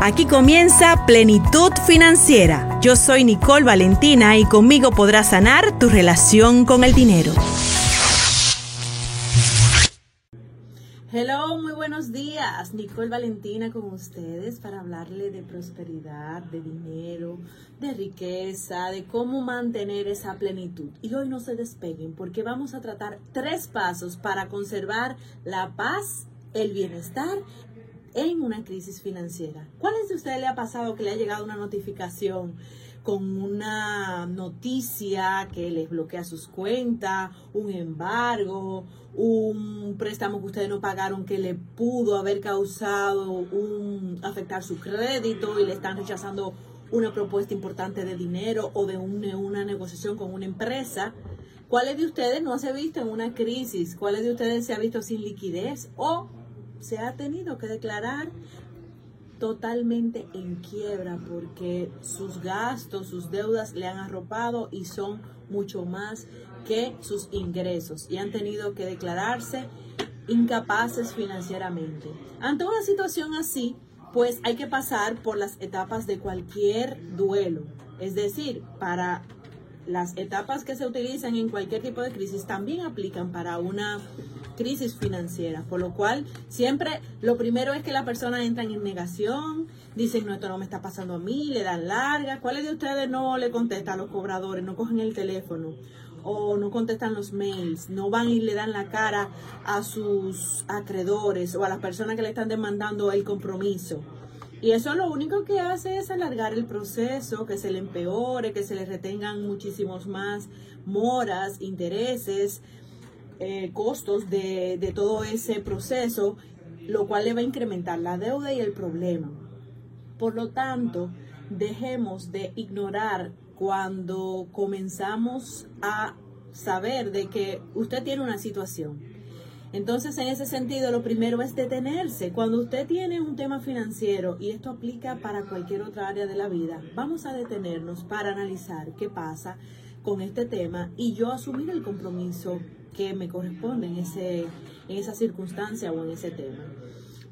Aquí comienza Plenitud Financiera. Yo soy Nicole Valentina y conmigo podrás sanar tu relación con el dinero. Hello, muy buenos días. Nicole Valentina con ustedes para hablarle de prosperidad, de dinero, de riqueza, de cómo mantener esa plenitud. Y hoy no se despeguen porque vamos a tratar tres pasos para conservar la paz, el bienestar en una crisis financiera. ¿Cuáles de ustedes le ha pasado que le ha llegado una notificación con una noticia que les bloquea sus cuentas, un embargo, un préstamo que ustedes no pagaron que le pudo haber causado un afectar su crédito y le están rechazando una propuesta importante de dinero o de una negociación con una empresa? ¿Cuáles de ustedes no se ha visto en una crisis? ¿Cuáles de ustedes se ha visto sin liquidez o se ha tenido que declarar totalmente en quiebra porque sus gastos, sus deudas le han arropado y son mucho más que sus ingresos y han tenido que declararse incapaces financieramente. Ante una situación así, pues hay que pasar por las etapas de cualquier duelo. Es decir, para las etapas que se utilizan en cualquier tipo de crisis también aplican para una crisis financiera, por lo cual siempre lo primero es que la persona entra en negación, dicen, no, esto no me está pasando a mí, le dan larga. ¿Cuáles de ustedes no le contestan a los cobradores, no cogen el teléfono? o no contestan los mails, no van y le dan la cara a sus acreedores o a las personas que le están demandando el compromiso. Y eso lo único que hace es alargar el proceso, que se le empeore, que se le retengan muchísimos más moras, intereses, eh, costos de, de todo ese proceso, lo cual le va a incrementar la deuda y el problema. Por lo tanto, dejemos de ignorar cuando comenzamos a saber de que usted tiene una situación. Entonces, en ese sentido, lo primero es detenerse. Cuando usted tiene un tema financiero, y esto aplica para cualquier otra área de la vida, vamos a detenernos para analizar qué pasa con este tema y yo asumir el compromiso que me corresponde en, ese, en esa circunstancia o en ese tema.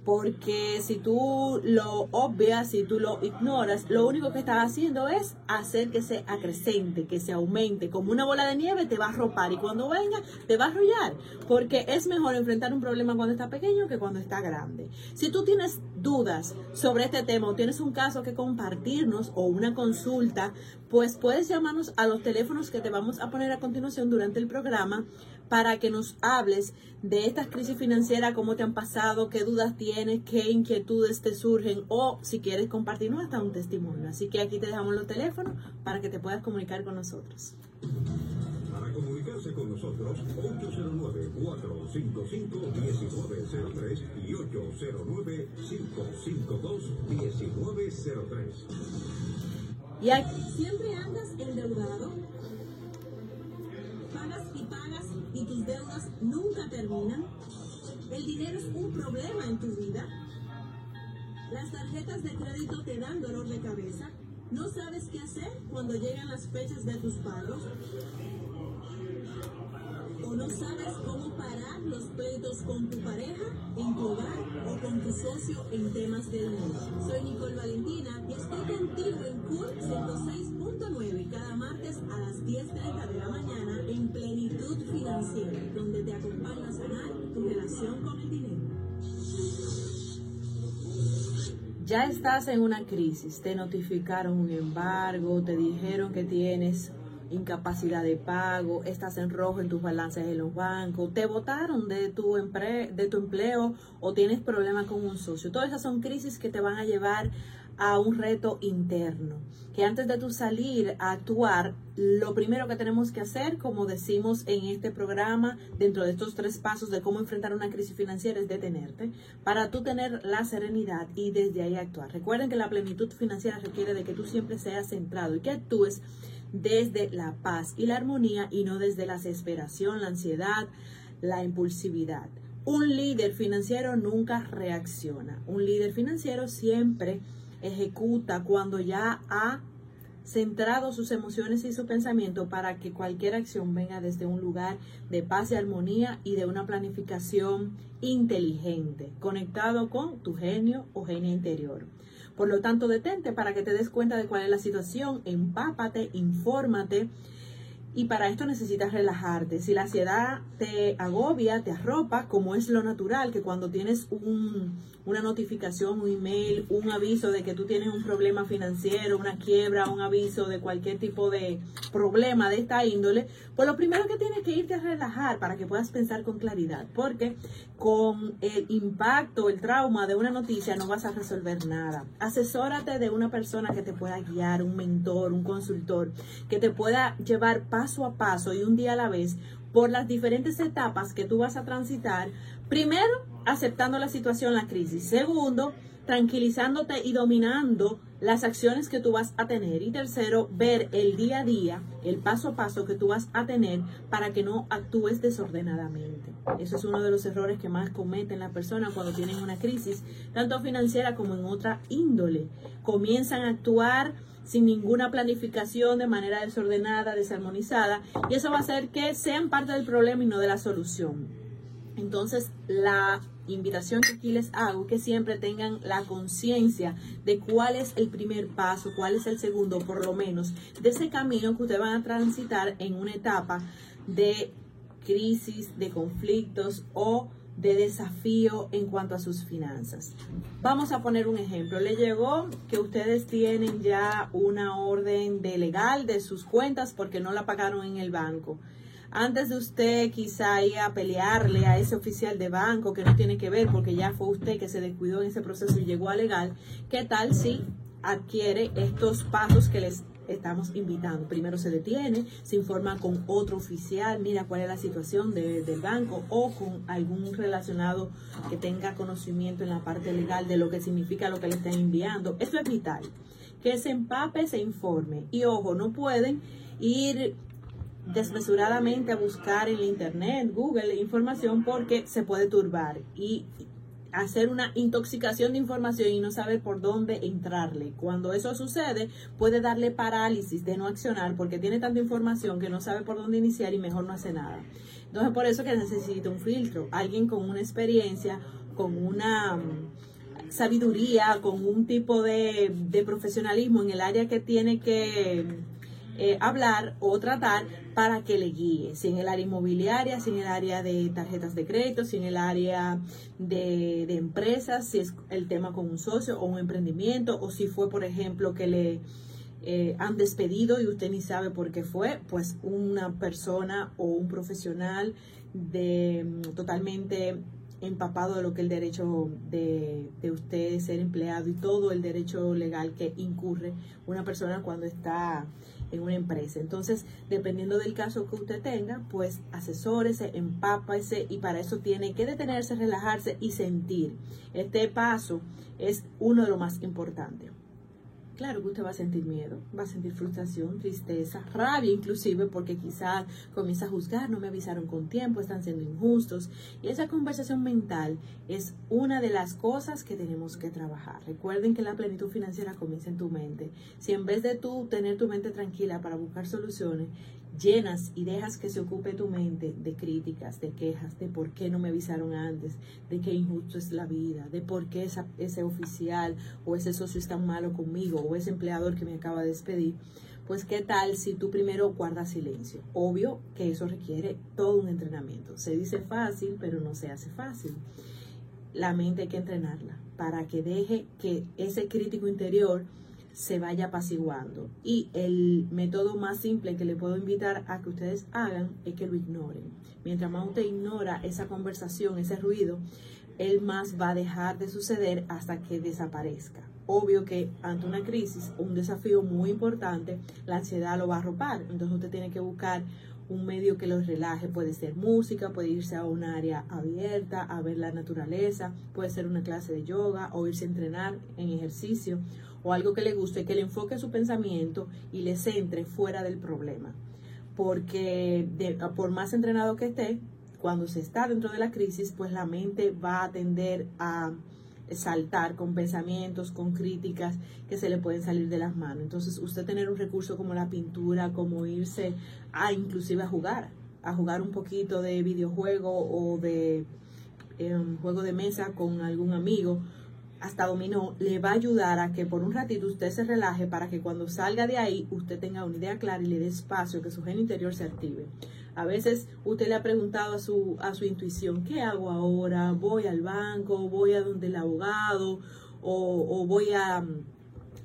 Porque si tú lo obvias, si tú lo ignoras, lo único que estás haciendo es hacer que se acrecente, que se aumente. Como una bola de nieve te va a ropar y cuando venga te va a arrollar. Porque es mejor enfrentar un problema cuando está pequeño que cuando está grande. Si tú tienes dudas sobre este tema o tienes un caso que compartirnos o una consulta, pues puedes llamarnos a los teléfonos que te vamos a poner a continuación durante el programa para que nos hables de estas crisis financieras, cómo te han pasado, qué dudas tienes, qué inquietudes te surgen o si quieres compartirnos hasta un testimonio. Así que aquí te dejamos los teléfonos para que te puedas comunicar con nosotros. Para comunicarse con nosotros, 809-455-1903 y 809-552-1903. ¿Y aquí? ¿Siempre andas endeudado? Pagas y pagas y tus deudas nunca terminan. El dinero es un problema en tu vida. Las tarjetas de crédito te dan dolor de cabeza. No sabes qué hacer cuando llegan las fechas de tus pagos. O no sabes cómo parar los pleitos con tu pareja, en tu hogar o con tu socio en temas de dinero. Soy Nicole Valentina y estoy contigo en CUR 106.9 Donde te acompaño a sanar tu relación con el dinero. Ya estás en una crisis, te notificaron un embargo, te dijeron que tienes incapacidad de pago, estás en rojo en tus balances en los bancos, te votaron de tu, de tu empleo o tienes problemas con un socio. Todas esas son crisis que te van a llevar a un reto interno. Que antes de tu salir a actuar, lo primero que tenemos que hacer, como decimos en este programa, dentro de estos tres pasos de cómo enfrentar una crisis financiera, es detenerte para tú tener la serenidad y desde ahí actuar. Recuerden que la plenitud financiera requiere de que tú siempre seas centrado y que actúes desde la paz y la armonía y no desde la desesperación, la ansiedad, la impulsividad. Un líder financiero nunca reacciona. Un líder financiero siempre ejecuta cuando ya ha centrado sus emociones y su pensamiento para que cualquier acción venga desde un lugar de paz y armonía y de una planificación inteligente, conectado con tu genio o genio interior. Por lo tanto, detente para que te des cuenta de cuál es la situación, empápate, infórmate y para esto necesitas relajarte. Si la ansiedad te agobia, te arropa, como es lo natural, que cuando tienes una notificación, un email, un aviso de que tú tienes un problema financiero, una quiebra, un aviso de cualquier tipo de problema de esta índole, pues lo primero que tienes que irte a relajar para que puedas pensar con claridad, porque con el impacto, el trauma de una noticia no vas a resolver nada. Asesórate de una persona que te pueda guiar, un mentor, un consultor, que te pueda llevar paso a paso y un día a la vez por las diferentes etapas que tú vas a transitar. Primero, aceptando la situación, la crisis. Segundo, tranquilizándote y dominando las acciones que tú vas a tener. Y tercero, ver el día a día, el paso a paso que tú vas a tener para que no actúes desordenadamente. Eso es uno de los errores que más cometen las personas cuando tienen una crisis, tanto financiera como en otra índole. Comienzan a actuar sin ninguna planificación, de manera desordenada, desarmonizada, y eso va a hacer que sean parte del problema y no de la solución. Entonces, la invitación que aquí les hago es que siempre tengan la conciencia de cuál es el primer paso, cuál es el segundo, por lo menos, de ese camino que ustedes van a transitar en una etapa de crisis, de conflictos o de desafío en cuanto a sus finanzas. Vamos a poner un ejemplo. Le llegó que ustedes tienen ya una orden de legal de sus cuentas porque no la pagaron en el banco. Antes de usted quizá ir a pelearle a ese oficial de banco que no tiene que ver porque ya fue usted que se descuidó en ese proceso y llegó a legal, ¿qué tal si adquiere estos pasos que les estamos invitando. Primero se detiene, se informa con otro oficial, mira cuál es la situación del banco o con algún relacionado que tenga conocimiento en la parte legal de lo que significa lo que le están enviando. Esto es vital. Que se empape, se informe. Y ojo, no pueden ir desmesuradamente a buscar en internet, Google, información porque se puede turbar. Y hacer una intoxicación de información y no saber por dónde entrarle. Cuando eso sucede, puede darle parálisis de no accionar porque tiene tanta información que no sabe por dónde iniciar y mejor no hace nada. Entonces, por eso que necesita un filtro, alguien con una experiencia, con una mm, sabiduría, con un tipo de, profesionalismo en el área que tiene que eh, hablar o tratar para que le guíe, si en el área inmobiliaria, si en el área de tarjetas de crédito, si en el área de, empresas, si es el tema con un socio o un emprendimiento, o si fue, por ejemplo, que le eh, han despedido y usted ni sabe por qué fue, pues una persona o un profesional de mm, totalmente empapado de lo que es el derecho de, de usted ser empleado y todo el derecho legal que incurre una persona cuando está en una empresa. Entonces, dependiendo del caso que usted tenga, pues asesórese, empápese y para eso tiene que detenerse, relajarse y sentir. Este paso es uno de los más importantes. Claro que usted va a sentir miedo, va a sentir frustración, tristeza, rabia inclusive, porque quizás comienza a juzgar, no me avisaron con tiempo, están siendo injustos. Y esa conversación mental es una de las cosas que tenemos que trabajar. Recuerden que la plenitud financiera comienza en tu mente. Si en vez de tú tener tu mente tranquila para buscar soluciones, llenas y dejas que se ocupe tu mente de críticas, de quejas, de por qué no me avisaron antes, de qué injusto es la vida, de por qué ese oficial o ese socio es tan malo conmigo o ese empleador que me acaba de despedir, pues qué tal si tú primero guardas silencio. Obvio que eso requiere todo un entrenamiento. Se dice fácil, pero no se hace fácil. La mente hay que entrenarla para que deje que ese crítico interior se vaya apaciguando. Y el método más simple que le puedo invitar a que ustedes hagan es que lo ignoren. Mientras más usted ignora esa conversación, ese ruido, él más va a dejar de suceder hasta que desaparezca. Obvio que ante una crisis, un desafío muy importante, la ansiedad lo va a arropar. Entonces usted tiene que buscar un medio que los relaje. Puede ser música, puede irse a un área abierta, a ver la naturaleza, puede ser una clase de yoga o irse a entrenar en ejercicio o algo que le guste, que le enfoque su pensamiento y le centre fuera del problema. Porque por más entrenado que esté, cuando se está dentro de la crisis, pues la mente va a tender a saltar con pensamientos, con críticas que se le pueden salir de las manos. Entonces, usted tener un recurso como la pintura, como irse a inclusive a jugar, a jugar un poquito de videojuego o de um, juego de mesa con algún amigo, hasta dominó, le va a ayudar a que por un ratito usted se relaje para que cuando salga de ahí usted tenga una idea clara y le dé espacio, que su genio interior se active. A veces usted le ha preguntado a su, a su intuición, ¿qué hago ahora? ¿Voy al banco? ¿Voy a donde el abogado? ¿O, o voy a,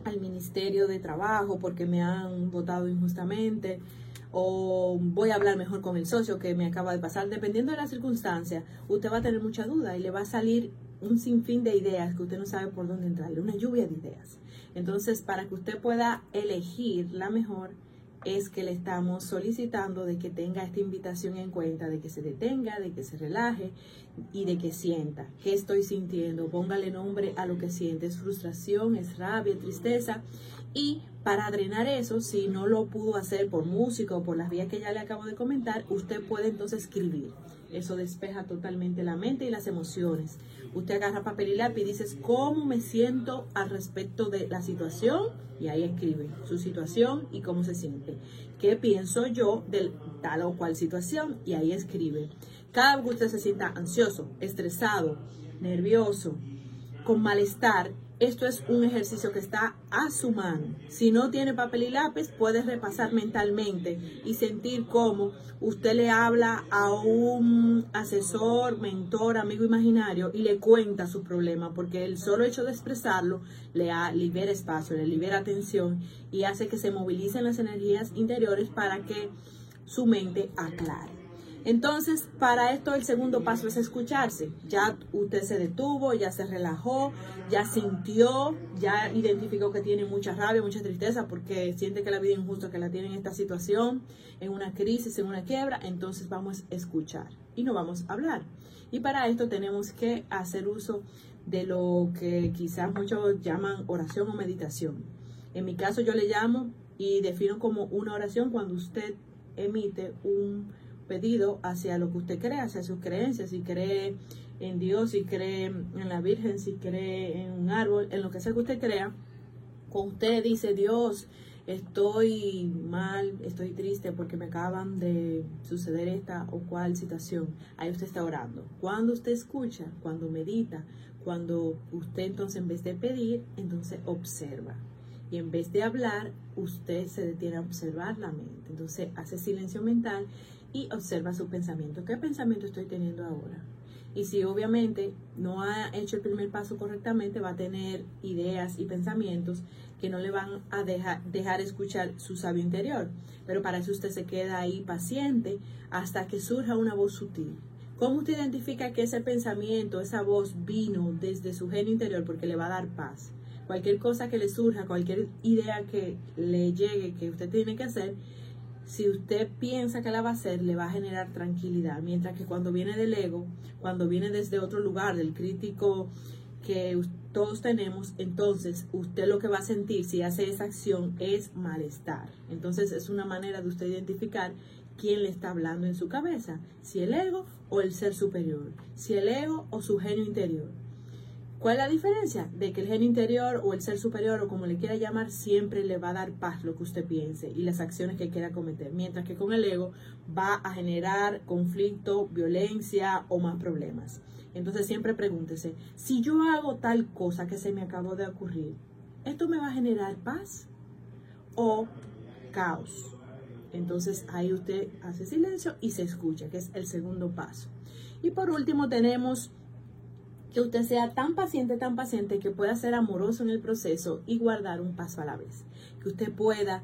al Ministerio de Trabajo porque me han votado injustamente? o voy a hablar mejor con el socio que me acaba de pasar. Dependiendo de la circunstancia, usted va a tener mucha duda y le va a salir un sinfín de ideas que usted no sabe por dónde entrarle, una lluvia de ideas. Entonces, para que usted pueda elegir la mejor, es que le estamos solicitando de que tenga esta invitación en cuenta, de que se detenga, de que se relaje y de que sienta. ¿Qué estoy sintiendo? Póngale nombre a lo que siente. Es frustración, es rabia, tristeza. Y para drenar eso, si no lo pudo hacer por música o por las vías que ya le acabo de comentar, usted puede entonces escribir. Eso despeja totalmente la mente y las emociones. Usted agarra papel y lápiz y dice cómo me siento al respecto de la situación y ahí escribe su situación y cómo se siente. ¿Qué pienso yo de tal o cual situación? Y ahí escribe. Cada vez que usted se sienta ansioso, estresado, nervioso, con malestar, esto es un ejercicio que está a su mano. Si no tiene papel y lápiz, puede repasar mentalmente y sentir cómo usted le habla a un asesor, mentor, amigo imaginario y le cuenta su problema, porque el solo hecho de expresarlo le libera espacio, le libera atención y hace que se movilicen las energías interiores para que su mente aclare. Entonces, para esto el segundo paso es escucharse. Ya usted se detuvo, ya se relajó, ya sintió, ya identificó que tiene mucha rabia, mucha tristeza porque siente que la vida es injusta, que la tiene en esta situación, en una crisis, en una quiebra. Entonces vamos a escuchar y no vamos a hablar. Y para esto tenemos que hacer uso de lo que quizás muchos llaman oración o meditación. En mi caso yo le llamo y defino como una oración cuando usted emite un pedido hacia lo que usted cree, hacia sus creencias, si cree en Dios, si cree en la Virgen, si cree en un árbol, en lo que sea que usted crea, con usted dice Dios, estoy mal, estoy triste porque me acaban de suceder esta o cual situación. Ahí usted está orando. Cuando usted escucha, cuando medita, cuando usted entonces en vez de pedir, entonces observa. Y en vez de hablar, usted se detiene a observar la mente. Entonces hace silencio mental y observa su pensamiento. ¿Qué pensamiento estoy teniendo ahora? Y si obviamente no ha hecho el primer paso correctamente, va a tener ideas y pensamientos que no le van a dejar, dejar escuchar su sabio interior. Pero para eso usted se queda ahí paciente hasta que surja una voz sutil. ¿Cómo usted identifica que ese pensamiento, esa voz vino desde su genio interior? Porque le va a dar paz. Cualquier cosa que le surja, cualquier idea que le llegue que usted tiene que hacer, si usted piensa que la va a hacer, le va a generar tranquilidad. Mientras que cuando viene del ego, cuando viene desde otro lugar, del crítico que todos tenemos, entonces usted lo que va a sentir si hace esa acción es malestar. Entonces es una manera de usted identificar quién le está hablando en su cabeza, si el ego o el ser superior, si el ego o su genio interior. ¿Cuál es la diferencia? De que el genio interior o el ser superior o como le quiera llamar siempre le va a dar paz lo que usted piense y las acciones que quiera cometer, mientras que con el ego va a generar conflicto, violencia o más problemas. Entonces siempre pregúntese, si yo hago tal cosa que se me acabó de ocurrir, ¿esto me va a generar paz o caos? Entonces ahí usted hace silencio y se escucha, que es el segundo paso. Y por último tenemos que usted sea tan paciente, tan paciente que pueda ser amoroso en el proceso y guardar un paso a la vez. Que usted pueda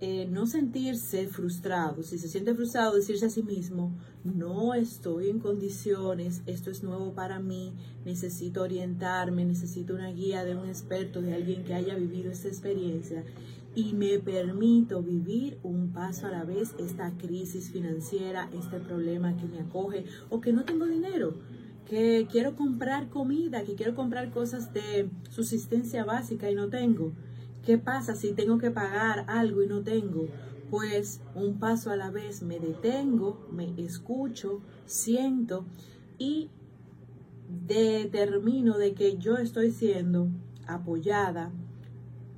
eh, no sentirse frustrado. Si se siente frustrado, decirse a sí mismo, no estoy en condiciones, esto es nuevo para mí, necesito orientarme, necesito una guía de un experto, de alguien que haya vivido esta experiencia y me permito vivir un paso a la vez esta crisis financiera, este problema que me acoge o que no tengo dinero que quiero comprar comida, que quiero comprar cosas de subsistencia básica y no tengo. ¿Qué pasa si tengo que pagar algo y no tengo? Pues un paso a la vez me detengo, me escucho, siento y determino de que yo estoy siendo apoyada,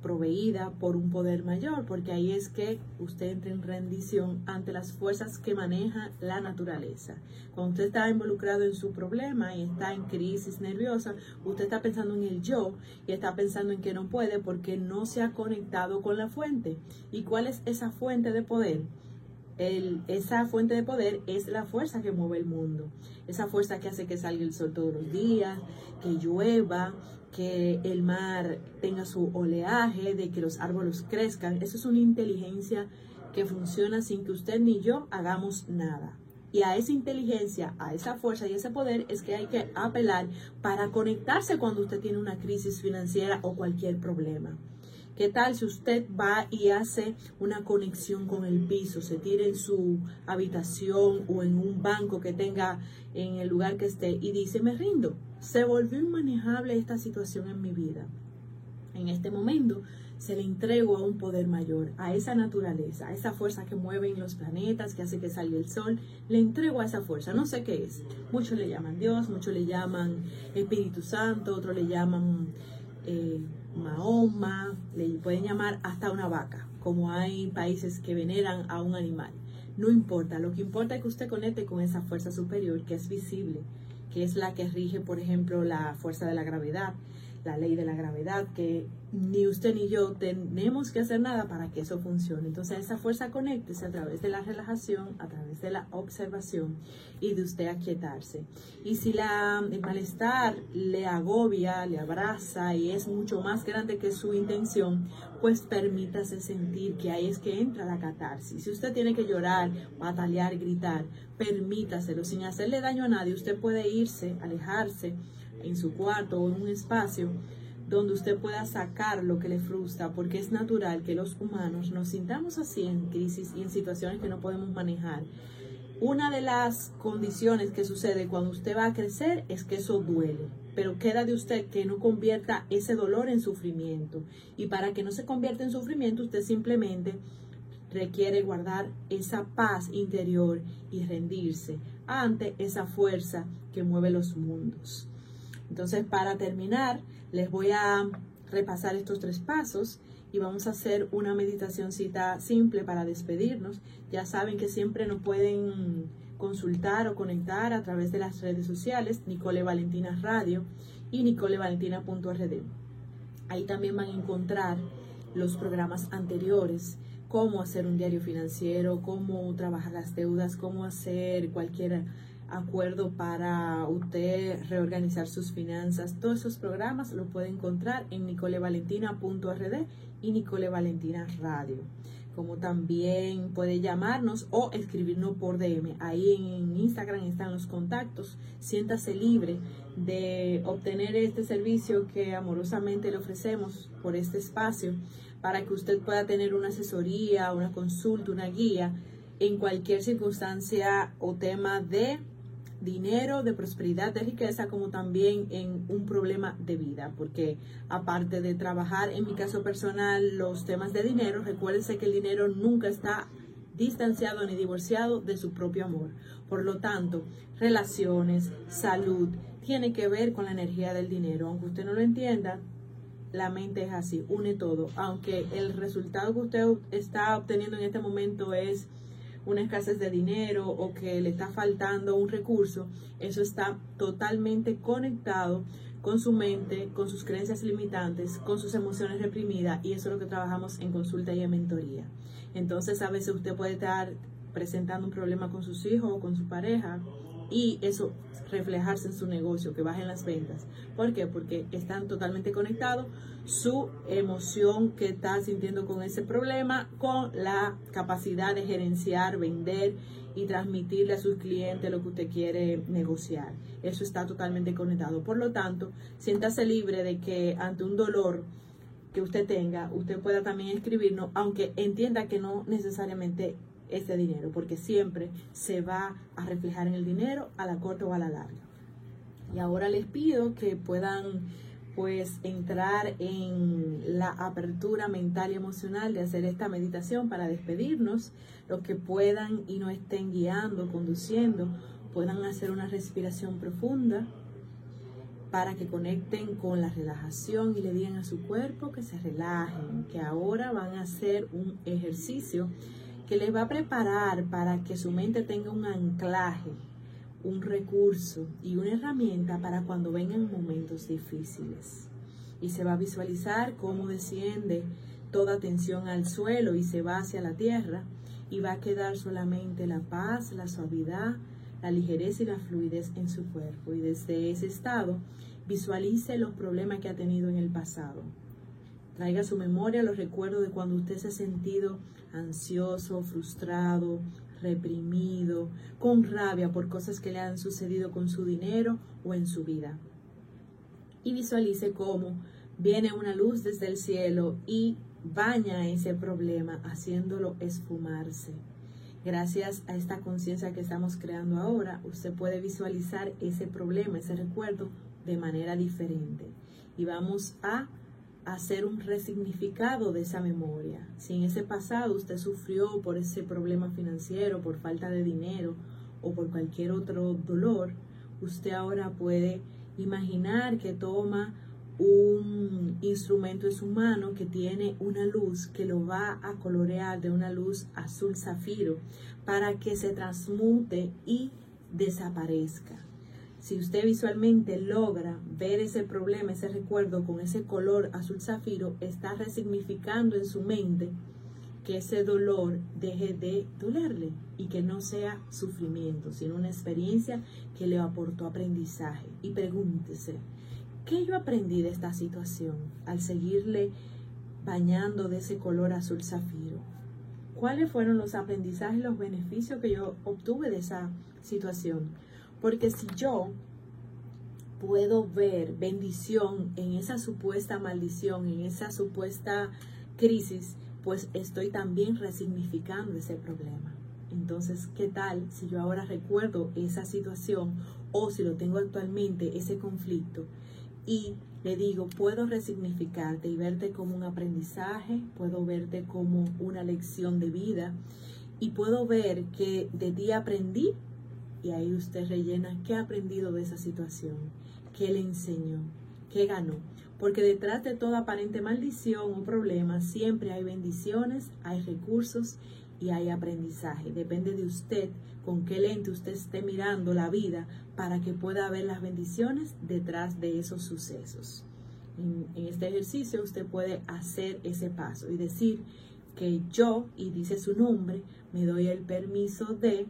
proveída por un poder mayor, porque ahí es que usted entra en rendición ante las fuerzas que maneja la naturaleza. Cuando usted está involucrado en su problema y está en crisis nerviosa, usted está pensando en el yo y está pensando en que no puede porque no se ha conectado con la fuente. ¿Y cuál es esa fuente de poder? El, esa fuente de poder es la fuerza que mueve el mundo, esa fuerza que hace que salga el sol todos los días, que llueva, que el mar tenga su oleaje, de que los árboles crezcan. Eso es una inteligencia que funciona sin que usted ni yo hagamos nada. Y a esa inteligencia, a esa fuerza y ese poder es que hay que apelar para conectarse cuando usted tiene una crisis financiera o cualquier problema. ¿Qué tal si usted va y hace una conexión con el piso, se tira en su habitación o en un banco que tenga en el lugar que esté y dice, me rindo, se volvió inmanejable esta situación en mi vida. En este momento se le entrego a un poder mayor, a esa naturaleza, a esa fuerza que mueve en los planetas, que hace que salga el sol, le entrego a esa fuerza, no sé qué es. Muchos le llaman Dios, muchos le llaman Espíritu Santo, otros le llaman... Eh, Mahoma, le pueden llamar hasta una vaca, como hay países que veneran a un animal. No importa, lo que importa es que usted conecte con esa fuerza superior que es visible, que es la que rige, por ejemplo, la fuerza de la gravedad, la ley de la gravedad, que ni usted ni yo tenemos que hacer nada para que eso funcione. Entonces esa fuerza conéctese a través de la relajación, a través de la observación y de usted aquietarse. Y si la, el malestar le agobia, le abraza y es mucho más grande que su intención, pues permítase sentir que ahí es que entra la catarsis. Si usted tiene que llorar, batalear, gritar, permítaselo sin hacerle daño a nadie. Usted puede irse, alejarse en su cuarto o en un espacio donde usted pueda sacar lo que le frustra, porque es natural que los humanos nos sintamos así en crisis y en situaciones que no podemos manejar. Una de las condiciones que sucede cuando usted va a crecer es que eso duele, pero queda de usted que no convierta ese dolor en sufrimiento. Y para que no se convierta en sufrimiento, usted simplemente requiere guardar esa paz interior y rendirse ante esa fuerza que mueve los mundos. Entonces, para terminar, les voy a repasar estos tres pasos y vamos a hacer una meditación cita simple para despedirnos. Ya saben que siempre nos pueden consultar o conectar a través de las redes sociales, Nicole Valentina Radio y nicolevalentina.rd. Ahí también van a encontrar los programas anteriores, cómo hacer un diario financiero, cómo trabajar las deudas, cómo hacer cualquier acuerdo para usted reorganizar sus finanzas. Todos esos programas lo puede encontrar en nicolevalentina.rd y Nicole Valentina Radio. Como también puede llamarnos o escribirnos por DM. Ahí en Instagram están los contactos. Siéntase libre de obtener este servicio que amorosamente le ofrecemos por este espacio para que usted pueda tener una asesoría, una consulta, una guía en cualquier circunstancia o tema de dinero, de prosperidad, de riqueza, como también en un problema de vida, porque aparte de trabajar en mi caso personal los temas de dinero, recuérdense que el dinero nunca está distanciado ni divorciado de su propio amor. Por lo tanto, relaciones, salud, tiene que ver con la energía del dinero. Aunque usted no lo entienda, la mente es así, une todo. Aunque el resultado que usted está obteniendo en este momento es una escasez de dinero o que le está faltando un recurso, eso está totalmente conectado con su mente, con sus creencias limitantes, con sus emociones reprimidas y eso es lo que trabajamos en consulta y en mentoría. Entonces a veces usted puede estar presentando un problema con sus hijos o con su pareja y eso reflejarse en su negocio, que bajen las ventas. ¿Por qué? Porque están totalmente conectados su emoción que está sintiendo con ese problema con la capacidad de gerenciar, vender y transmitirle a sus clientes lo que usted quiere negociar. Eso está totalmente conectado. Por lo tanto, siéntase libre de que ante un dolor que usted tenga, usted pueda también escribirnos, aunque entienda que no necesariamente ese dinero, porque siempre se va a reflejar en el dinero a la corta o a la larga. Y ahora les pido que puedan pues entrar en la apertura mental y emocional de hacer esta meditación para despedirnos. Los que puedan y no estén guiando, conduciendo, puedan hacer una respiración profunda para que conecten con la relajación y le digan a su cuerpo que se relajen, que ahora van a hacer un ejercicio que les va a preparar para que su mente tenga un anclaje, un recurso y una herramienta para cuando vengan momentos difíciles. Y se va a visualizar cómo desciende toda tensión al suelo y se va hacia la tierra y va a quedar solamente la paz, la suavidad, la ligereza y la fluidez en su cuerpo. Y desde ese estado, visualice los problemas que ha tenido en el pasado. Traiga a su memoria los recuerdos de cuando usted se ha sentido ansioso, frustrado, reprimido, con rabia por cosas que le han sucedido con su dinero o en su vida. Y visualice cómo viene una luz desde el cielo y baña ese problema haciéndolo esfumarse Gracias a esta conciencia que estamos creando ahora, usted puede visualizar ese problema, ese recuerdo de manera diferente. Y vamos a hacer un resignificado de esa memoria. Si en ese pasado usted sufrió por ese problema financiero, por falta de dinero o por cualquier otro dolor, usted ahora puede imaginar que toma un instrumento en su mano que tiene una luz que lo va a colorear de una luz azul zafiro para que se transmute y desaparezca. Si usted visualmente logra ver ese problema, ese recuerdo con ese color azul zafiro, está resignificando en su mente que ese dolor deje de dolerle y que no sea sufrimiento, sino una experiencia que le aportó aprendizaje. Y pregúntese, ¿Qué yo aprendí de esta situación al seguirle bañando de ese color azul zafiro? ¿Cuáles fueron los aprendizajes los beneficios que yo obtuve de esa situación? Porque si yo puedo ver bendición en esa supuesta maldición, en esa supuesta crisis, pues estoy también resignificando ese problema. Entonces, ¿qué tal si yo ahora recuerdo esa situación o si lo tengo actualmente, ese conflicto? y le digo, puedo resignificarte y verte como un aprendizaje, puedo verte como una lección de vida y puedo ver que de ti aprendí y ahí usted rellena qué ha aprendido de esa situación, qué le enseñó, qué ganó. Porque detrás de toda aparente maldición o problema siempre hay bendiciones, hay recursos y hay aprendizaje. Depende de usted con qué lente usted esté mirando la vida para que pueda ver las bendiciones detrás de esos sucesos. En, este ejercicio usted puede hacer ese paso y decir que yo, y dice su nombre, me doy el permiso de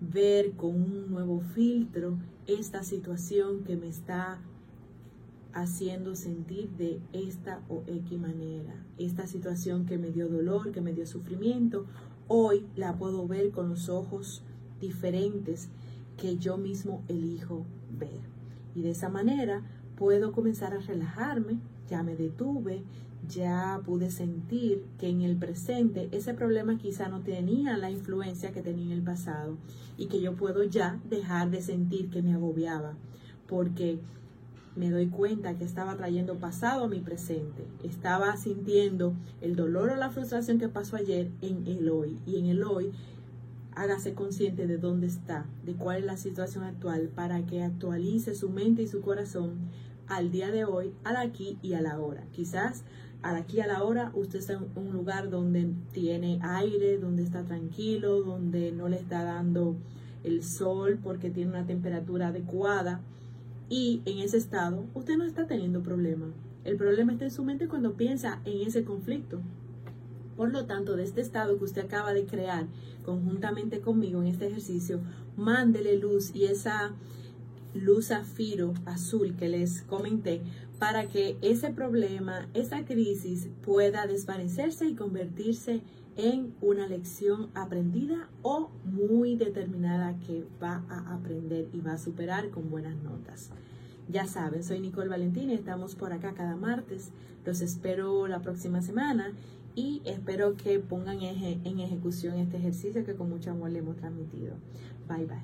ver con un nuevo filtro esta situación que me está haciendo sentir de esta o X manera. Esta situación que me dio dolor, que me dio sufrimiento, hoy la puedo ver con los ojos diferentes que yo mismo elijo ver. Y de esa manera puedo comenzar a relajarme, ya me detuve, ya pude sentir que en el presente ese problema quizá no tenía la influencia que tenía en el pasado y que yo puedo ya dejar de sentir que me agobiaba, porque me doy cuenta que estaba trayendo pasado a mi presente. Estaba sintiendo el dolor o la frustración que pasó ayer en el hoy. Y en el hoy, hágase consciente de dónde está, de cuál es la situación actual, para que actualice su mente y su corazón al día de hoy, al aquí y a la hora. Quizás aquí a la hora usted está en un lugar donde tiene aire, donde está tranquilo, donde no le está dando el sol porque tiene una temperatura adecuada y en ese estado usted no está teniendo problema. El problema está en su mente cuando piensa en ese conflicto. Por lo tanto, de este estado que usted acaba de crear conjuntamente conmigo en este ejercicio, mándele luz y esa luz zafiro azul que les comenté para que ese problema, esa crisis pueda desvanecerse y convertirse en una lección aprendida o muy determinada que va a aprender y va a superar con buenas notas. Ya saben, soy Nicole Valentín y estamos por acá cada martes. Los espero la próxima semana y espero que pongan en ejecución este ejercicio que con mucho amor le hemos transmitido. Bye bye.